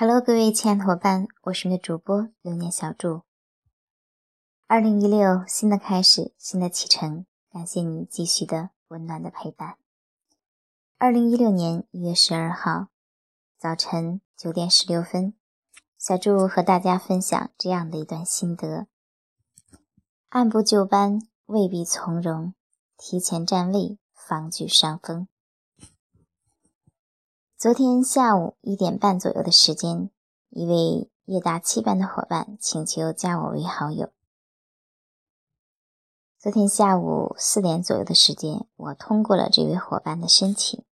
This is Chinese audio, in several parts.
Hello，各位亲爱的伙伴，我是你的主播流年小祝。二零一六，新的开始，新的启程，感谢你继续的温暖的陪伴。二零一六年一月十二号早晨九点十六分，小祝和大家分享这样的一段心得：按部就班未必从容，提前站位方居上风。昨天下午一点半左右的时间，一位夜大七班的伙伴请求加我为好友。昨天下午四点左右的时间，我通过了这位伙伴的申请。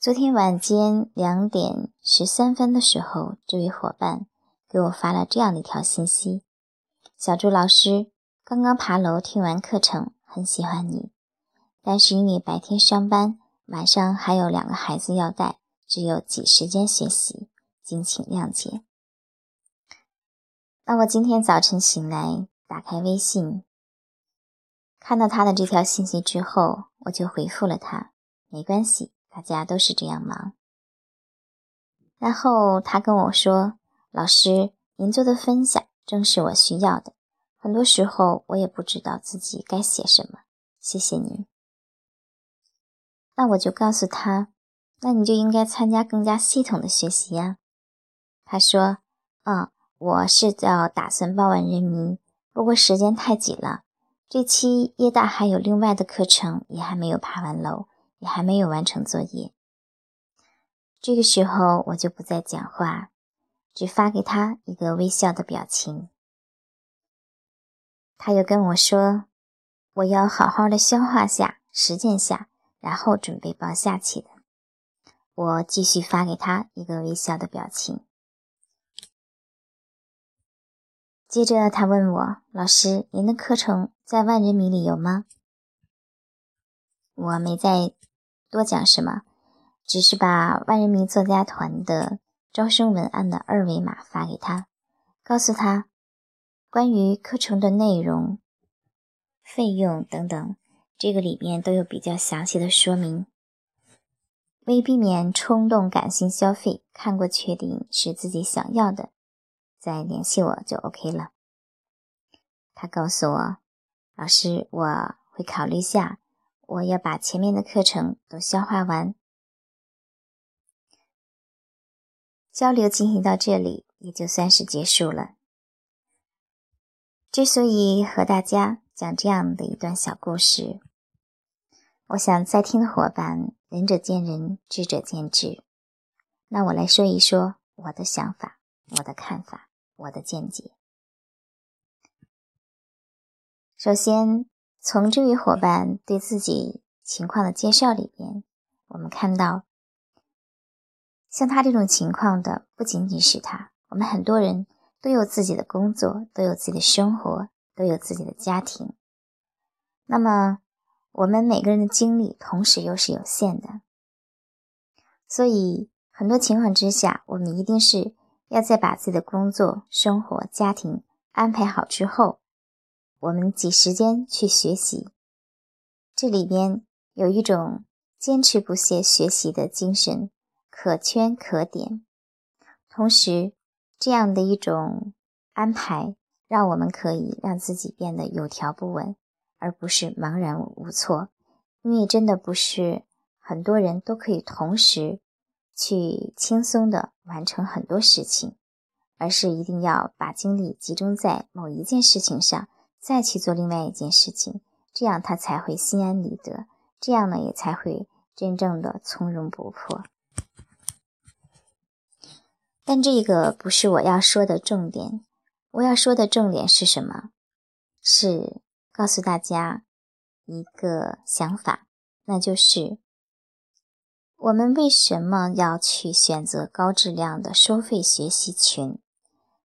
昨天晚间两点十三分的时候，这位伙伴给我发了这样的一条信息：“小朱老师，刚刚爬楼听完课程，很喜欢你，但是因为白天上班。”晚上还有两个孩子要带，只有挤时间学习，敬请谅解。那我今天早晨醒来，打开微信，看到他的这条信息之后，我就回复了他：“没关系，大家都是这样忙。”然后他跟我说：“老师，您做的分享正是我需要的。很多时候我也不知道自己该写什么，谢谢您。”那我就告诉他，那你就应该参加更加系统的学习呀。他说：“嗯，我是要打算报完人民，不过时间太紧了。这期夜大还有另外的课程，也还没有爬完楼，也还没有完成作业。”这个时候我就不再讲话，只发给他一个微笑的表情。他又跟我说：“我要好好的消化下，实践下。”然后准备报下期的，我继续发给他一个微笑的表情。接着他问我：“老师，您的课程在万人迷里有吗？”我没再多讲什么，只是把万人迷作家团的招生文案的二维码发给他，告诉他关于课程的内容、费用等等。这个里面都有比较详细的说明，为避免冲动感性消费，看过确定是自己想要的，再联系我就 OK 了。他告诉我，老师，我会考虑下，我要把前面的课程都消化完。交流进行到这里，也就算是结束了。之所以和大家讲这样的一段小故事，我想在听的伙伴，仁者见仁，智者见智。那我来说一说我的想法、我的看法、我的见解。首先，从这位伙伴对自己情况的介绍里边，我们看到，像他这种情况的不仅仅是他，我们很多人都有自己的工作，都有自己的生活，都有自己的家庭。那么，我们每个人的精力同时又是有限的，所以很多情况之下，我们一定是要在把自己的工作、生活、家庭安排好之后，我们挤时间去学习。这里边有一种坚持不懈学习的精神，可圈可点。同时，这样的一种安排，让我们可以让自己变得有条不紊。而不是茫然无措，因为真的不是很多人都可以同时去轻松的完成很多事情，而是一定要把精力集中在某一件事情上，再去做另外一件事情，这样他才会心安理得，这样呢也才会真正的从容不迫。但这个不是我要说的重点，我要说的重点是什么？是。告诉大家一个想法，那就是我们为什么要去选择高质量的收费学习群？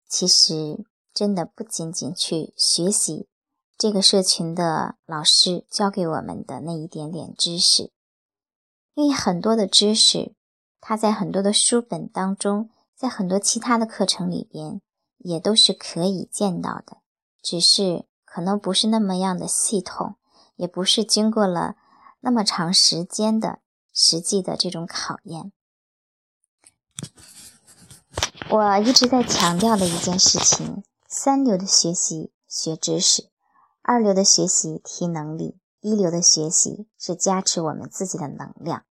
其实真的不仅仅去学习这个社群的老师教给我们的那一点点知识，因为很多的知识，它在很多的书本当中，在很多其他的课程里边也都是可以见到的，只是。可能不是那么样的系统，也不是经过了那么长时间的实际的这种考验。我一直在强调的一件事情：三流的学习学知识，二流的学习提能力，一流的学习是加持我们自己的能量。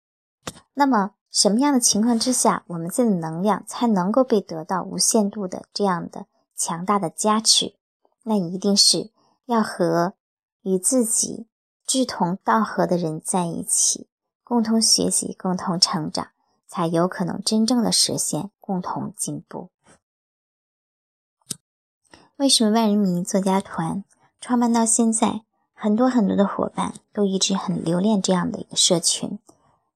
那么，什么样的情况之下，我们自己的能量才能够被得到无限度的这样的强大的加持？那一定是要和与自己志同道合的人在一起，共同学习，共同成长。才有可能真正的实现共同进步。为什么万人迷作家团创办到现在，很多很多的伙伴都一直很留恋这样的一个社群，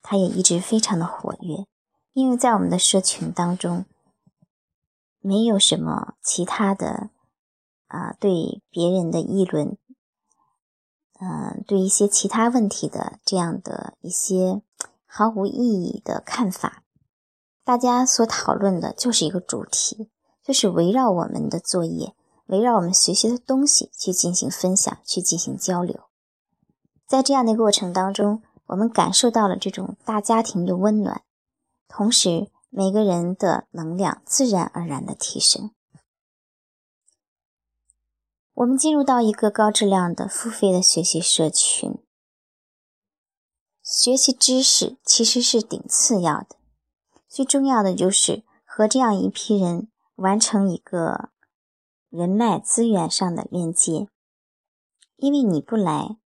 他也一直非常的活跃。因为在我们的社群当中，没有什么其他的啊，对别人的议论，嗯，对一些其他问题的这样的一些。毫无意义的看法，大家所讨论的就是一个主题，就是围绕我们的作业，围绕我们学习的东西去进行分享，去进行交流。在这样的过程当中，我们感受到了这种大家庭的温暖，同时每个人的能量自然而然的提升。我们进入到一个高质量的付费的学习社群。学习知识其实是顶次要的，最重要的就是和这样一批人完成一个人脉资源上的链接。因为你不来，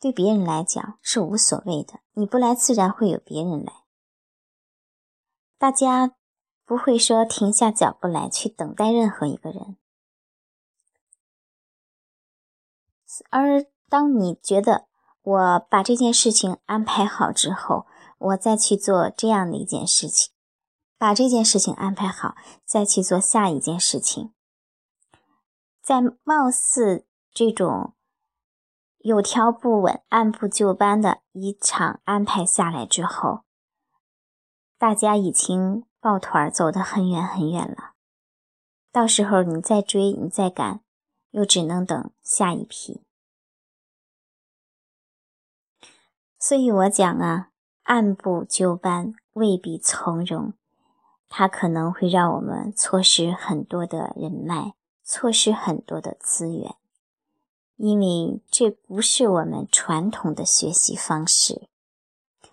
对别人来讲是无所谓的；你不来，自然会有别人来。大家不会说停下脚步来去等待任何一个人，而当你觉得。我把这件事情安排好之后，我再去做这样的一件事情，把这件事情安排好，再去做下一件事情。在貌似这种有条不紊、按部就班的一场安排下来之后，大家已经抱团走得很远很远了。到时候你再追，你再赶，又只能等下一批。所以我讲啊，按部就班未必从容，它可能会让我们错失很多的人脉，错失很多的资源，因为这不是我们传统的学习方式。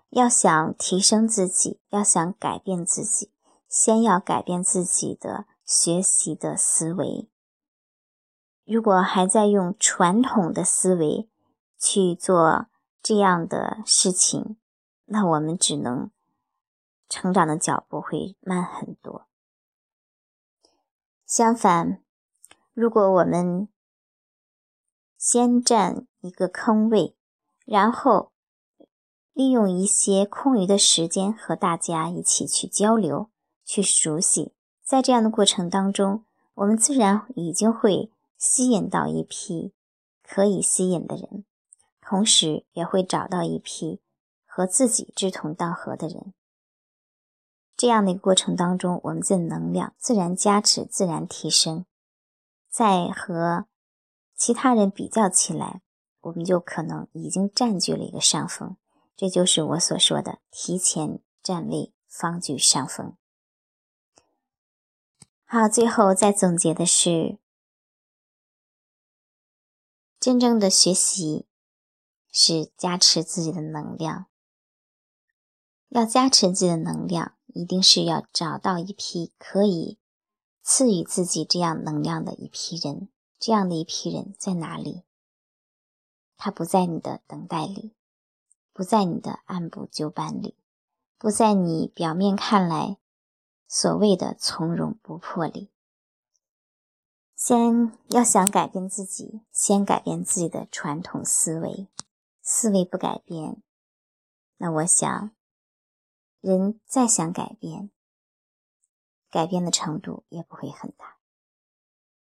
要想提升自己，要想改变自己，先要改变自己的学习的思维。如果还在用传统的思维去做，这样的事情，那我们只能成长的脚步会慢很多。相反，如果我们先占一个坑位，然后利用一些空余的时间和大家一起去交流、去熟悉，在这样的过程当中，我们自然已经会吸引到一批可以吸引的人。同时也会找到一批和自己志同道合的人，这样的一个过程当中，我们的能量自然加持、自然提升，在和其他人比较起来，我们就可能已经占据了一个上风。这就是我所说的提前站位，方居上风。好，最后再总结的是，真正的学习。是加持自己的能量，要加持自己的能量，一定是要找到一批可以赐予自己这样能量的一批人。这样的一批人在哪里？他不在你的等待里，不在你的按部就班里，不在你表面看来所谓的从容不迫里。先要想改变自己，先改变自己的传统思维。思维不改变，那我想，人再想改变，改变的程度也不会很大。